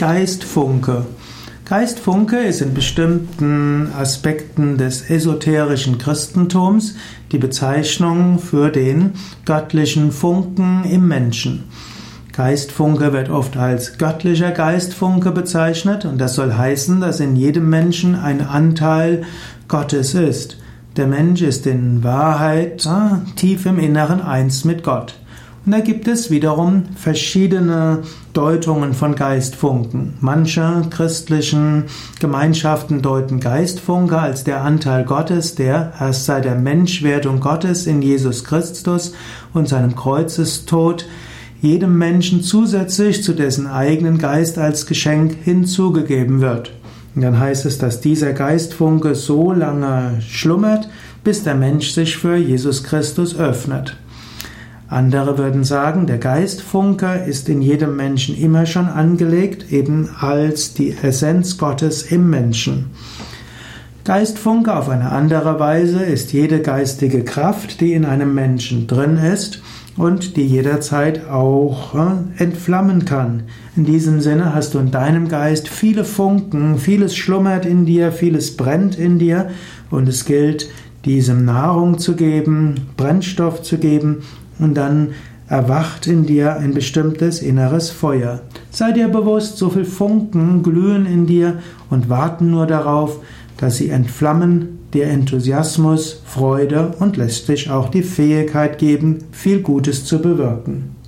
Geistfunke. Geistfunke ist in bestimmten Aspekten des esoterischen Christentums die Bezeichnung für den göttlichen Funken im Menschen. Geistfunke wird oft als göttlicher Geistfunke bezeichnet und das soll heißen, dass in jedem Menschen ein Anteil Gottes ist. Der Mensch ist in Wahrheit ah, tief im Inneren eins mit Gott. Und da gibt es wiederum verschiedene Deutungen von Geistfunken. Manche christlichen Gemeinschaften deuten Geistfunke als der Anteil Gottes, der erst seit der Menschwerdung Gottes in Jesus Christus und seinem Kreuzestod jedem Menschen zusätzlich zu dessen eigenen Geist als Geschenk hinzugegeben wird. Und dann heißt es, dass dieser Geistfunke so lange schlummert, bis der Mensch sich für Jesus Christus öffnet. Andere würden sagen, der Geistfunke ist in jedem Menschen immer schon angelegt, eben als die Essenz Gottes im Menschen. Geistfunke auf eine andere Weise ist jede geistige Kraft, die in einem Menschen drin ist und die jederzeit auch äh, entflammen kann. In diesem Sinne hast du in deinem Geist viele Funken, vieles schlummert in dir, vieles brennt in dir und es gilt, diesem Nahrung zu geben, Brennstoff zu geben und dann erwacht in dir ein bestimmtes inneres Feuer. Sei dir bewusst, so viel Funken glühen in dir und warten nur darauf, dass sie entflammen, dir Enthusiasmus, Freude und letztlich auch die Fähigkeit geben, viel Gutes zu bewirken.